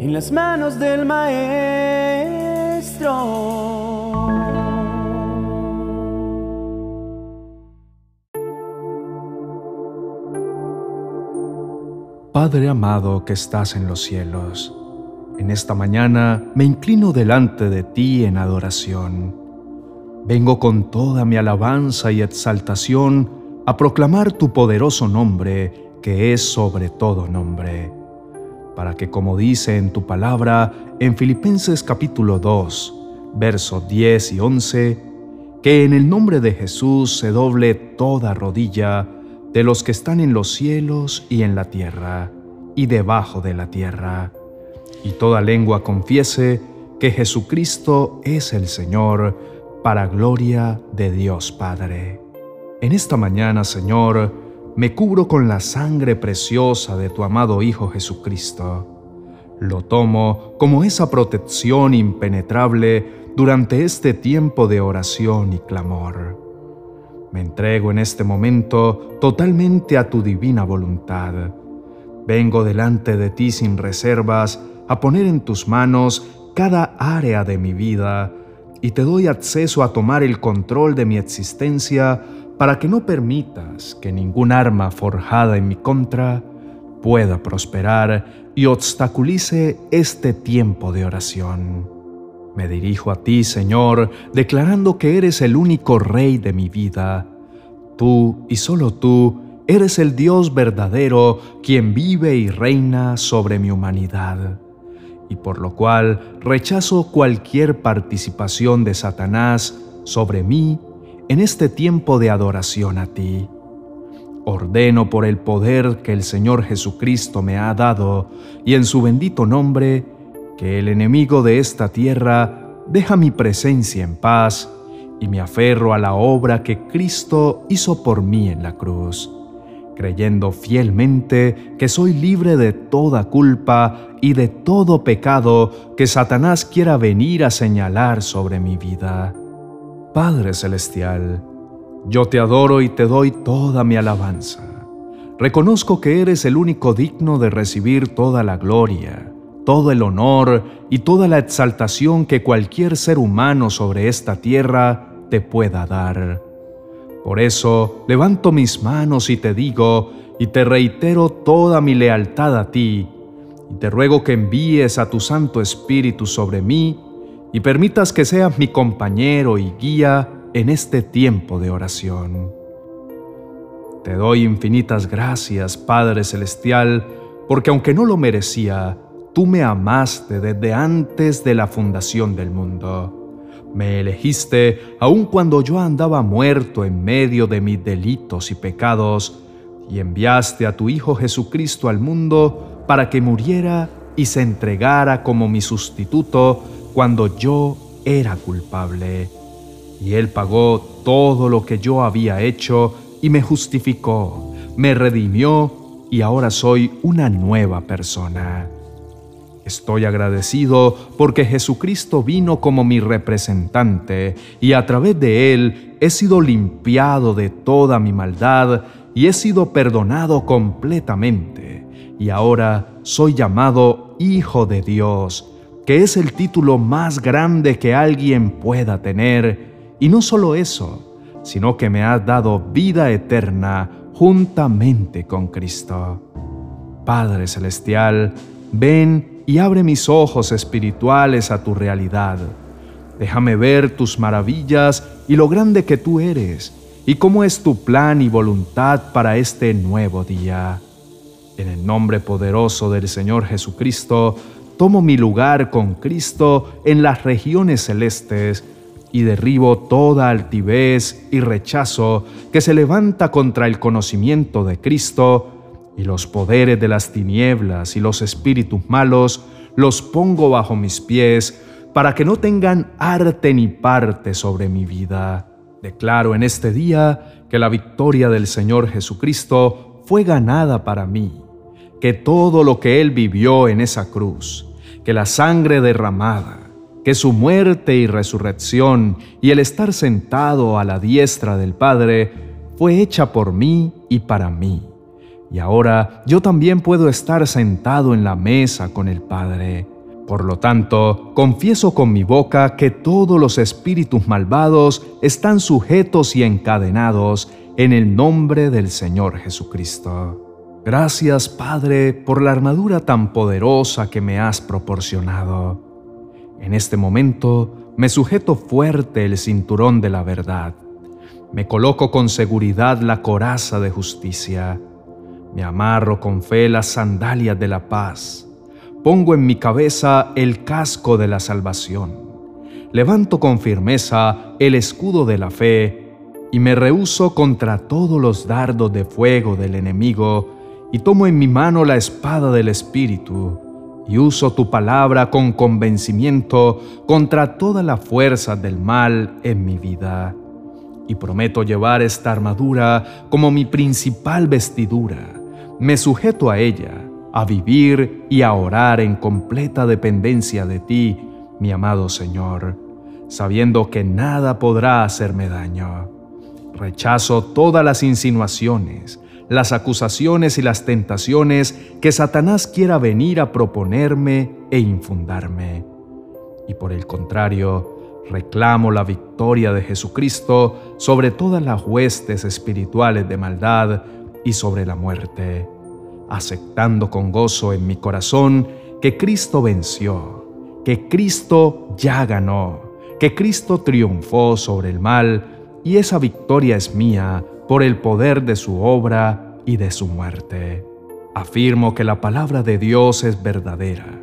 en las manos del Maestro. Padre amado que estás en los cielos, en esta mañana me inclino delante de ti en adoración. Vengo con toda mi alabanza y exaltación a proclamar tu poderoso nombre, que es sobre todo nombre, para que como dice en tu palabra en Filipenses capítulo 2, versos 10 y 11, que en el nombre de Jesús se doble toda rodilla, de los que están en los cielos y en la tierra, y debajo de la tierra, y toda lengua confiese que Jesucristo es el Señor, para gloria de Dios Padre. En esta mañana, Señor, me cubro con la sangre preciosa de tu amado Hijo Jesucristo. Lo tomo como esa protección impenetrable durante este tiempo de oración y clamor. Me entrego en este momento totalmente a tu divina voluntad. Vengo delante de ti sin reservas a poner en tus manos cada área de mi vida y te doy acceso a tomar el control de mi existencia para que no permitas que ningún arma forjada en mi contra pueda prosperar y obstaculice este tiempo de oración. Me dirijo a ti, Señor, declarando que eres el único Rey de mi vida. Tú y solo tú eres el Dios verdadero quien vive y reina sobre mi humanidad, y por lo cual rechazo cualquier participación de Satanás sobre mí en este tiempo de adoración a ti. Ordeno por el poder que el Señor Jesucristo me ha dado y en su bendito nombre, que el enemigo de esta tierra deja mi presencia en paz y me aferro a la obra que Cristo hizo por mí en la cruz, creyendo fielmente que soy libre de toda culpa y de todo pecado que Satanás quiera venir a señalar sobre mi vida. Padre Celestial, yo te adoro y te doy toda mi alabanza. Reconozco que eres el único digno de recibir toda la gloria todo el honor y toda la exaltación que cualquier ser humano sobre esta tierra te pueda dar. Por eso levanto mis manos y te digo, y te reitero toda mi lealtad a ti, y te ruego que envíes a tu Santo Espíritu sobre mí, y permitas que seas mi compañero y guía en este tiempo de oración. Te doy infinitas gracias, Padre Celestial, porque aunque no lo merecía, Tú me amaste desde antes de la fundación del mundo. Me elegiste aun cuando yo andaba muerto en medio de mis delitos y pecados, y enviaste a tu Hijo Jesucristo al mundo para que muriera y se entregara como mi sustituto cuando yo era culpable. Y Él pagó todo lo que yo había hecho y me justificó, me redimió y ahora soy una nueva persona. Estoy agradecido porque Jesucristo vino como mi representante y a través de Él he sido limpiado de toda mi maldad y he sido perdonado completamente. Y ahora soy llamado Hijo de Dios, que es el título más grande que alguien pueda tener. Y no solo eso, sino que me has dado vida eterna juntamente con Cristo. Padre Celestial, ven y abre mis ojos espirituales a tu realidad. Déjame ver tus maravillas y lo grande que tú eres, y cómo es tu plan y voluntad para este nuevo día. En el nombre poderoso del Señor Jesucristo, tomo mi lugar con Cristo en las regiones celestes y derribo toda altivez y rechazo que se levanta contra el conocimiento de Cristo y los poderes de las tinieblas y los espíritus malos los pongo bajo mis pies para que no tengan arte ni parte sobre mi vida. Declaro en este día que la victoria del Señor Jesucristo fue ganada para mí, que todo lo que Él vivió en esa cruz, que la sangre derramada, que su muerte y resurrección y el estar sentado a la diestra del Padre fue hecha por mí y para mí y ahora yo también puedo estar sentado en la mesa con el Padre. Por lo tanto, confieso con mi boca que todos los espíritus malvados están sujetos y encadenados en el nombre del Señor Jesucristo. Gracias, Padre, por la armadura tan poderosa que me has proporcionado. En este momento me sujeto fuerte el cinturón de la verdad. Me coloco con seguridad la coraza de justicia me amarro con fe las sandalias de la paz. Pongo en mi cabeza el casco de la salvación. Levanto con firmeza el escudo de la fe y me rehuso contra todos los dardos de fuego del enemigo y tomo en mi mano la espada del Espíritu y uso tu palabra con convencimiento contra toda la fuerza del mal en mi vida. Y prometo llevar esta armadura como mi principal vestidura me sujeto a ella, a vivir y a orar en completa dependencia de ti, mi amado Señor, sabiendo que nada podrá hacerme daño. Rechazo todas las insinuaciones, las acusaciones y las tentaciones que Satanás quiera venir a proponerme e infundarme. Y por el contrario, reclamo la victoria de Jesucristo sobre todas las huestes espirituales de maldad y sobre la muerte, aceptando con gozo en mi corazón que Cristo venció, que Cristo ya ganó, que Cristo triunfó sobre el mal y esa victoria es mía por el poder de su obra y de su muerte. Afirmo que la palabra de Dios es verdadera,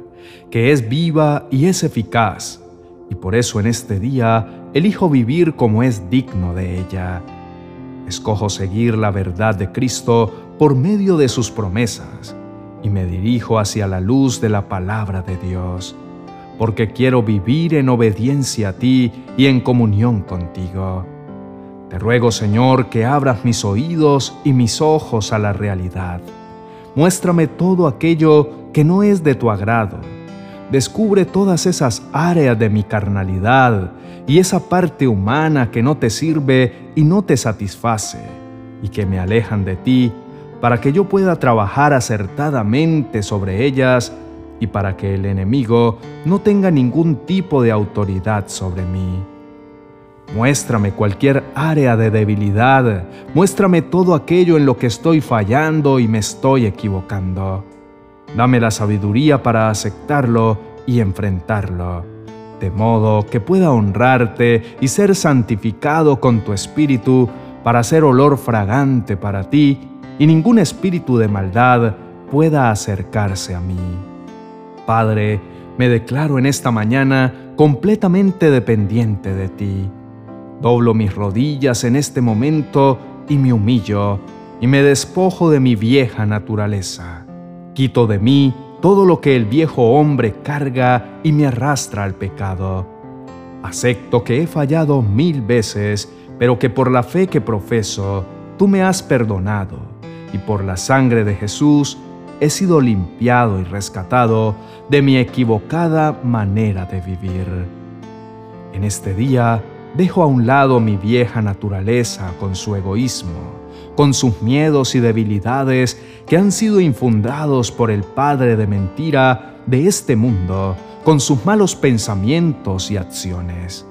que es viva y es eficaz, y por eso en este día elijo vivir como es digno de ella Escojo seguir la verdad de Cristo por medio de sus promesas y me dirijo hacia la luz de la palabra de Dios, porque quiero vivir en obediencia a ti y en comunión contigo. Te ruego, Señor, que abras mis oídos y mis ojos a la realidad. Muéstrame todo aquello que no es de tu agrado Descubre todas esas áreas de mi carnalidad y esa parte humana que no te sirve y no te satisface y que me alejan de ti para que yo pueda trabajar acertadamente sobre ellas y para que el enemigo no tenga ningún tipo de autoridad sobre mí. Muéstrame cualquier área de debilidad, muéstrame todo aquello en lo que estoy fallando y me estoy equivocando. Dame la sabiduría para aceptarlo y enfrentarlo, de modo que pueda honrarte y ser santificado con tu espíritu para ser olor fragante para ti y ningún espíritu de maldad pueda acercarse a mí. Padre, me declaro en esta mañana completamente dependiente de ti. Doblo mis rodillas en este momento y me humillo y me despojo de mi vieja naturaleza Quito de mí todo lo que el viejo hombre carga y me arrastra al pecado. Acepto que he fallado mil veces, pero que por la fe que profeso, tú me has perdonado, y por la sangre de Jesús he sido limpiado y rescatado de mi equivocada manera de vivir. En este día dejo a un lado mi vieja naturaleza con su egoísmo con sus miedos y debilidades que han sido infundados por el Padre de mentira de este mundo, con sus malos pensamientos y acciones.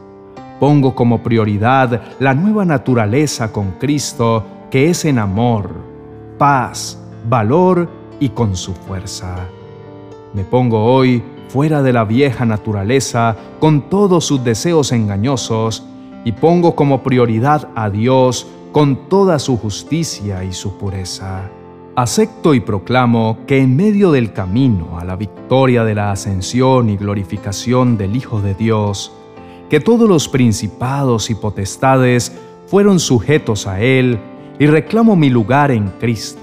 Pongo como prioridad la nueva naturaleza con Cristo, que es en amor, paz, valor y con su fuerza. Me pongo hoy fuera de la vieja naturaleza con todos sus deseos engañosos y pongo como prioridad a Dios con toda su justicia y su pureza. Acepto y proclamo que en medio del camino a la victoria de la ascensión y glorificación del Hijo de Dios, que todos los principados y potestades fueron sujetos a Él, y reclamo mi lugar en Cristo,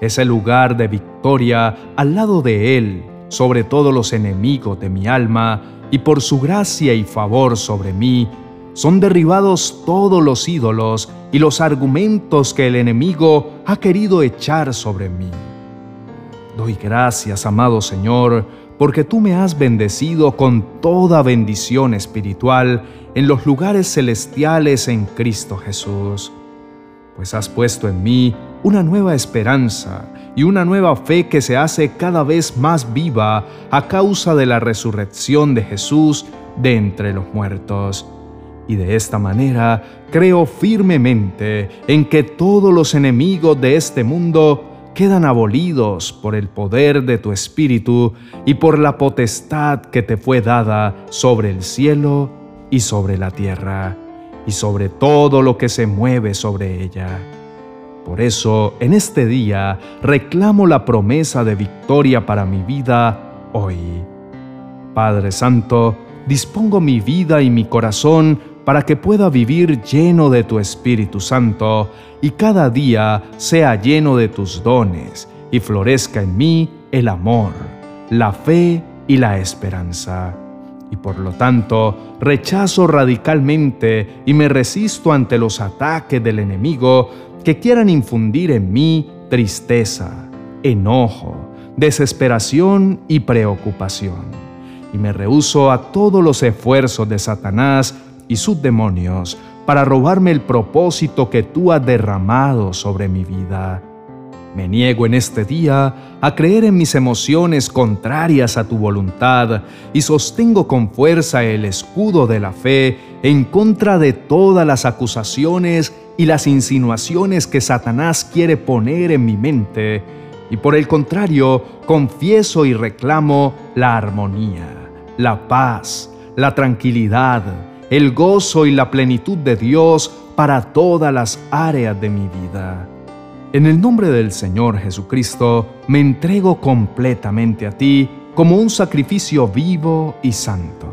ese lugar de victoria al lado de Él sobre todos los enemigos de mi alma, y por su gracia y favor sobre mí, son derribados todos los ídolos y los argumentos que el enemigo ha querido echar sobre mí. Doy gracias, amado Señor, porque tú me has bendecido con toda bendición espiritual en los lugares celestiales en Cristo Jesús, pues has puesto en mí una nueva esperanza y una nueva fe que se hace cada vez más viva a causa de la resurrección de Jesús de entre los muertos. Y de esta manera creo firmemente en que todos los enemigos de este mundo quedan abolidos por el poder de tu Espíritu y por la potestad que te fue dada sobre el cielo y sobre la tierra, y sobre todo lo que se mueve sobre ella. Por eso, en este día, reclamo la promesa de victoria para mi vida hoy. Padre Santo, dispongo mi vida y mi corazón para que pueda vivir lleno de tu Espíritu Santo y cada día sea lleno de tus dones y florezca en mí el amor, la fe y la esperanza. Y por lo tanto, rechazo radicalmente y me resisto ante los ataques del enemigo que quieran infundir en mí tristeza, enojo, desesperación y preocupación. Y me rehuso a todos los esfuerzos de Satanás y sus demonios para robarme el propósito que tú has derramado sobre mi vida. Me niego en este día a creer en mis emociones contrarias a tu voluntad y sostengo con fuerza el escudo de la fe en contra de todas las acusaciones y las insinuaciones que Satanás quiere poner en mi mente, y por el contrario, confieso y reclamo la armonía, la paz, la tranquilidad, el gozo y la plenitud de Dios para todas las áreas de mi vida. En el nombre del Señor Jesucristo, me entrego completamente a ti como un sacrificio vivo y santo.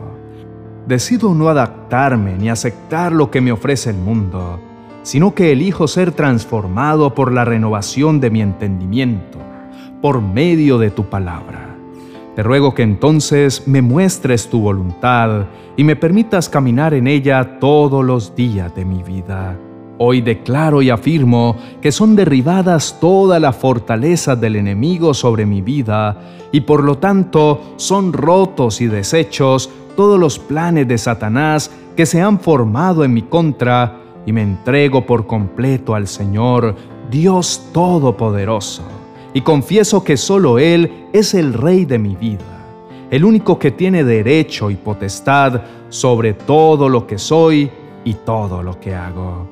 Decido no adaptarme ni aceptar lo que me ofrece el mundo, sino que elijo ser transformado por la renovación de mi entendimiento, por medio de tu palabra. Te ruego que entonces me muestres tu voluntad y me permitas caminar en ella todos los días de mi vida. Hoy declaro y afirmo que son derribadas todas las fortalezas del enemigo sobre mi vida y por lo tanto son rotos y deshechos todos los planes de Satanás que se han formado en mi contra y me entrego por completo al Señor, Dios Todopoderoso y confieso que solo Él es el Rey de mi vida, el único que tiene derecho y potestad sobre todo lo que soy y todo lo que hago.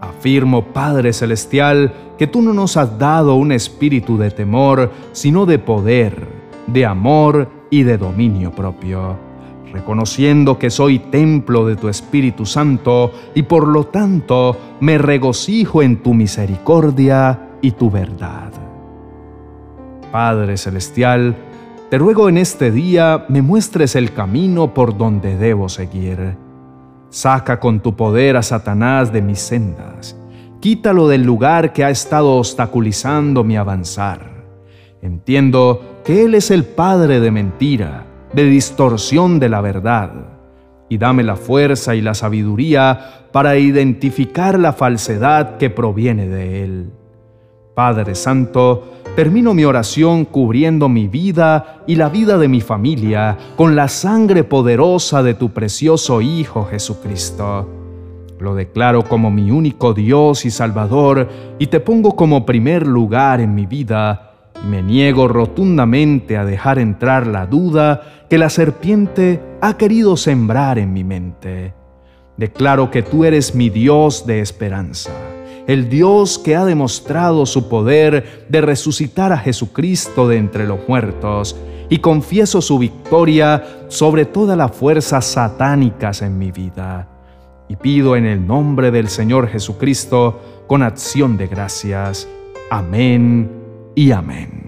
Afirmo, Padre Celestial, que tú no nos has dado un espíritu de temor, sino de poder, de amor y de dominio propio, reconociendo que soy templo de tu Espíritu Santo y por lo tanto me regocijo en tu misericordia y tu verdad. Padre Celestial, te ruego en este día me muestres el camino por donde debo seguir. Saca con tu poder a Satanás de mis sendas. Quítalo del lugar que ha estado obstaculizando mi avanzar. Entiendo que Él es el Padre de mentira, de distorsión de la verdad. Y dame la fuerza y la sabiduría para identificar la falsedad que proviene de Él. Padre Santo, termino mi oración cubriendo mi vida y la vida de mi familia con la sangre poderosa de tu precioso Hijo Jesucristo. Lo declaro como mi único Dios y Salvador y te pongo como primer lugar en mi vida y me niego rotundamente a dejar entrar la duda que la serpiente ha querido sembrar en mi mente. Declaro que tú eres mi Dios de esperanza el Dios que ha demostrado su poder de resucitar a Jesucristo de entre los muertos, y confieso su victoria sobre todas las fuerzas satánicas en mi vida. Y pido en el nombre del Señor Jesucristo, con acción de gracias. Amén y amén.